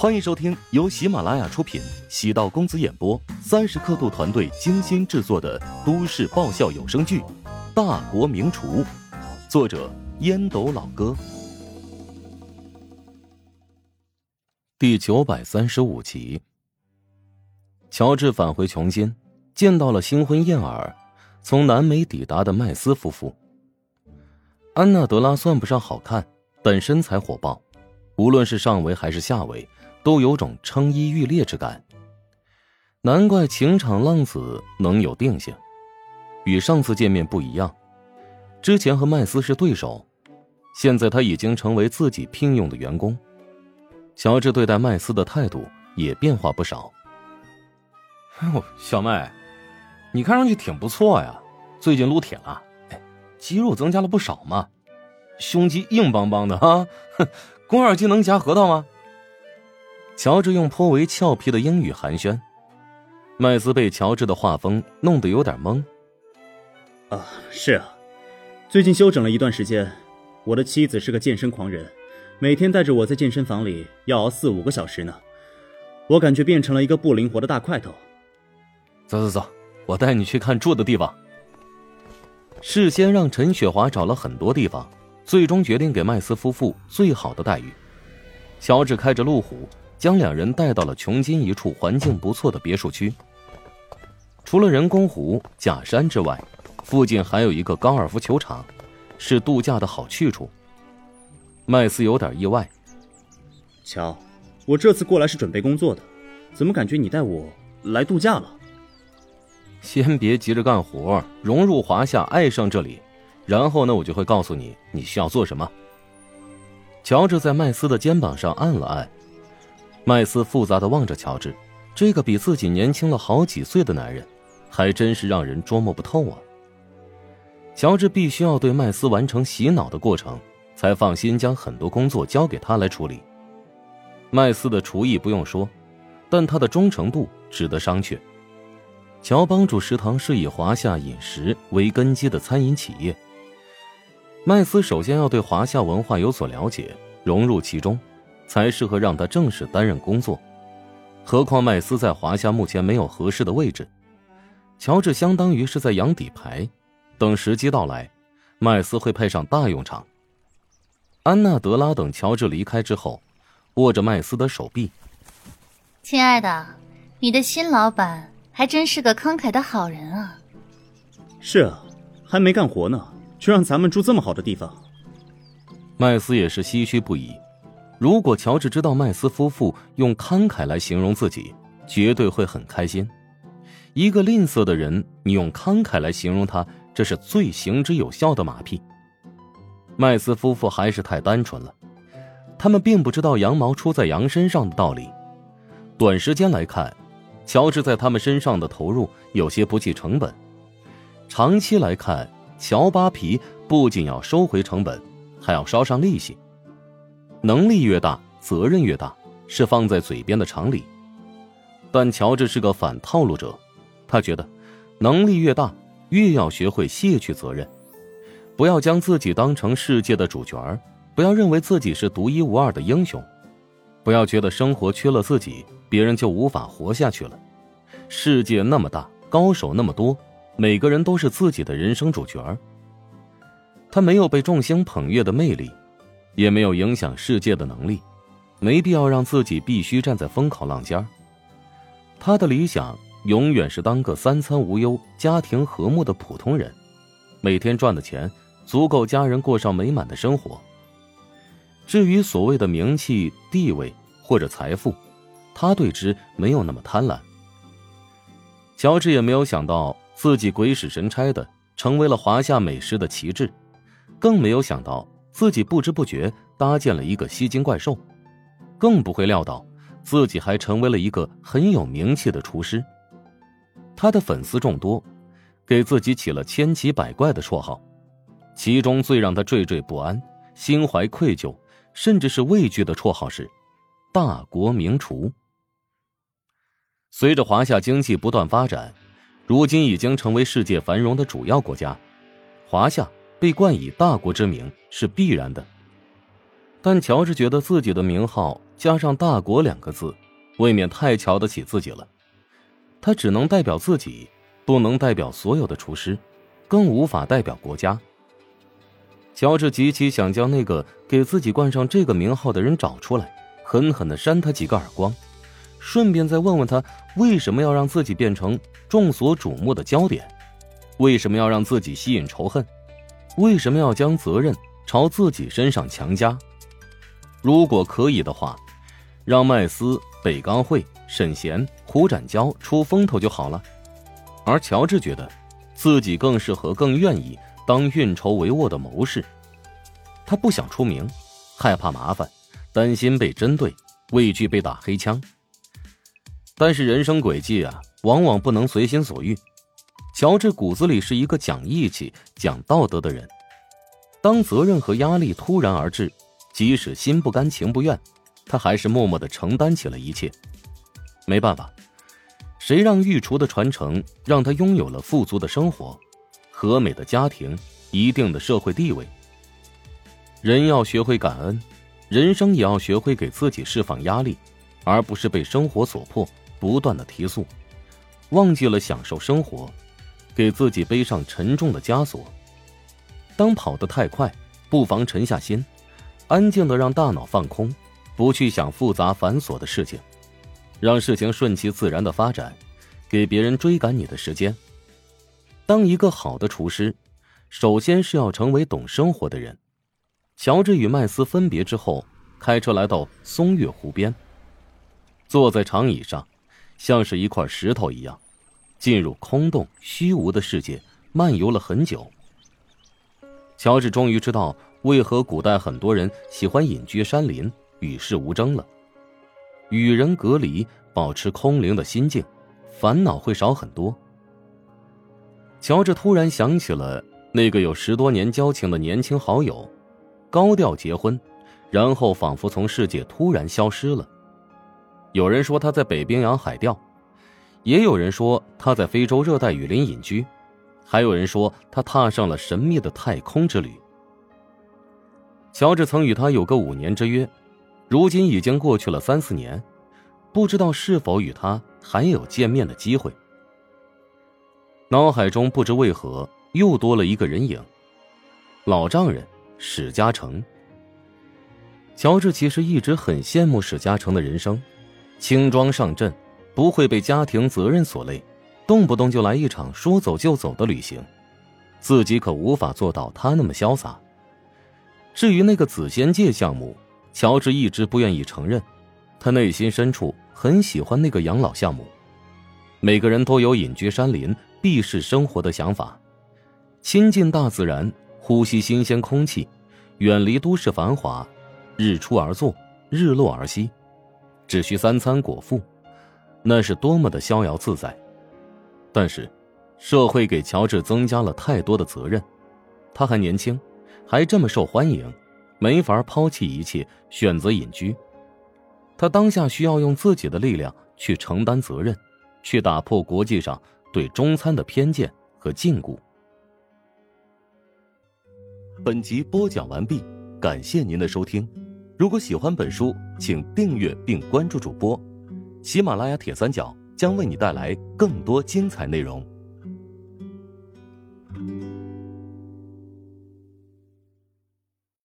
欢迎收听由喜马拉雅出品、喜道公子演播、三十刻度团队精心制作的都市爆笑有声剧《大国名厨》，作者烟斗老哥，第九百三十五集。乔治返回琼金，见到了新婚燕尔，从南美抵达的麦斯夫妇。安娜德拉算不上好看，但身材火爆，无论是上围还是下围。都有种称衣欲裂之感，难怪情场浪子能有定性。与上次见面不一样，之前和麦斯是对手，现在他已经成为自己聘用的员工。乔治对待麦斯的态度也变化不少。哦，小麦，你看上去挺不错呀，最近撸铁了，哎，肌肉增加了不少嘛，胸肌硬邦邦的哈，肱二肌能夹核桃吗？乔治用颇为俏皮的英语寒暄，麦斯被乔治的画风弄得有点懵。啊，是啊，最近休整了一段时间。我的妻子是个健身狂人，每天带着我在健身房里要熬四五个小时呢。我感觉变成了一个不灵活的大块头。走走走，我带你去看住的地方。事先让陈雪华找了很多地方，最终决定给麦斯夫妇最好的待遇。乔治开着路虎。将两人带到了琼金一处环境不错的别墅区。除了人工湖、假山之外，附近还有一个高尔夫球场，是度假的好去处。麦斯有点意外：“乔，我这次过来是准备工作的，怎么感觉你带我来度假了？”先别急着干活，融入华夏，爱上这里，然后呢，我就会告诉你你需要做什么。乔治在麦斯的肩膀上按了按。麦斯复杂的望着乔治，这个比自己年轻了好几岁的男人，还真是让人捉摸不透啊。乔治必须要对麦斯完成洗脑的过程，才放心将很多工作交给他来处理。麦斯的厨艺不用说，但他的忠诚度值得商榷。乔帮助食堂是以华夏饮食为根基的餐饮企业，麦斯首先要对华夏文化有所了解，融入其中。才适合让他正式担任工作，何况麦斯在华夏目前没有合适的位置，乔治相当于是在养底牌，等时机到来，麦斯会派上大用场。安娜德拉等乔治离开之后，握着麦斯的手臂：“亲爱的，你的新老板还真是个慷慨的好人啊。”“是啊，还没干活呢，就让咱们住这么好的地方。”麦斯也是唏嘘不已。如果乔治知道麦斯夫妇用慷慨来形容自己，绝对会很开心。一个吝啬的人，你用慷慨来形容他，这是最行之有效的马屁。麦斯夫妇还是太单纯了，他们并不知道羊毛出在羊身上的道理。短时间来看，乔治在他们身上的投入有些不计成本；长期来看，乔扒皮不仅要收回成本，还要烧上利息。能力越大，责任越大，是放在嘴边的常理。但乔治是个反套路者，他觉得，能力越大，越要学会卸去责任，不要将自己当成世界的主角儿，不要认为自己是独一无二的英雄，不要觉得生活缺了自己，别人就无法活下去了。世界那么大，高手那么多，每个人都是自己的人生主角儿。他没有被众星捧月的魅力。也没有影响世界的能力，没必要让自己必须站在风口浪尖他的理想永远是当个三餐无忧、家庭和睦的普通人，每天赚的钱足够家人过上美满的生活。至于所谓的名气、地位或者财富，他对之没有那么贪婪。乔治也没有想到自己鬼使神差的成为了华夏美食的旗帜，更没有想到。自己不知不觉搭建了一个吸金怪兽，更不会料到自己还成为了一个很有名气的厨师。他的粉丝众多，给自己起了千奇百怪的绰号，其中最让他惴惴不安、心怀愧疚，甚至是畏惧的绰号是“大国名厨”。随着华夏经济不断发展，如今已经成为世界繁荣的主要国家，华夏。被冠以大国之名是必然的，但乔治觉得自己的名号加上“大国”两个字，未免太瞧得起自己了。他只能代表自己，不能代表所有的厨师，更无法代表国家。乔治极其想将那个给自己冠上这个名号的人找出来，狠狠的扇他几个耳光，顺便再问问他为什么要让自己变成众所瞩目的焦点，为什么要让自己吸引仇恨，为什么要将责任朝自己身上强加？如果可以的话，让麦斯、北刚会、沈贤、胡展娇出风头就好了。而乔治觉得，自己更适合、更愿意。当运筹帷幄的谋士，他不想出名，害怕麻烦，担心被针对，畏惧被打黑枪。但是人生轨迹啊，往往不能随心所欲。乔治骨子里是一个讲义气、讲道德的人。当责任和压力突然而至，即使心不甘情不愿，他还是默默的承担起了一切。没办法，谁让御厨的传承让他拥有了富足的生活？和美的家庭，一定的社会地位。人要学会感恩，人生也要学会给自己释放压力，而不是被生活所迫，不断的提速，忘记了享受生活，给自己背上沉重的枷锁。当跑得太快，不妨沉下心，安静的让大脑放空，不去想复杂繁琐的事情，让事情顺其自然的发展，给别人追赶你的时间。当一个好的厨师，首先是要成为懂生活的人。乔治与麦斯分别之后，开车来到松月湖边，坐在长椅上，像是一块石头一样，进入空洞虚无的世界，漫游了很久。乔治终于知道为何古代很多人喜欢隐居山林，与世无争了。与人隔离，保持空灵的心境，烦恼会少很多。乔治突然想起了那个有十多年交情的年轻好友，高调结婚，然后仿佛从世界突然消失了。有人说他在北冰洋海钓，也有人说他在非洲热带雨林隐居，还有人说他踏上了神秘的太空之旅。乔治曾与他有个五年之约，如今已经过去了三四年，不知道是否与他还有见面的机会。脑海中不知为何又多了一个人影，老丈人史嘉诚。乔治其实一直很羡慕史嘉诚的人生，轻装上阵，不会被家庭责任所累，动不动就来一场说走就走的旅行，自己可无法做到他那么潇洒。至于那个紫仙界项目，乔治一直不愿意承认，他内心深处很喜欢那个养老项目。每个人都有隐居山林。避世生活的想法，亲近大自然，呼吸新鲜空气，远离都市繁华，日出而作，日落而息，只需三餐果腹，那是多么的逍遥自在。但是，社会给乔治增加了太多的责任，他还年轻，还这么受欢迎，没法抛弃一切选择隐居。他当下需要用自己的力量去承担责任，去打破国际上。对中餐的偏见和禁锢。本集播讲完毕，感谢您的收听。如果喜欢本书，请订阅并关注主播。喜马拉雅铁三角将为你带来更多精彩内容。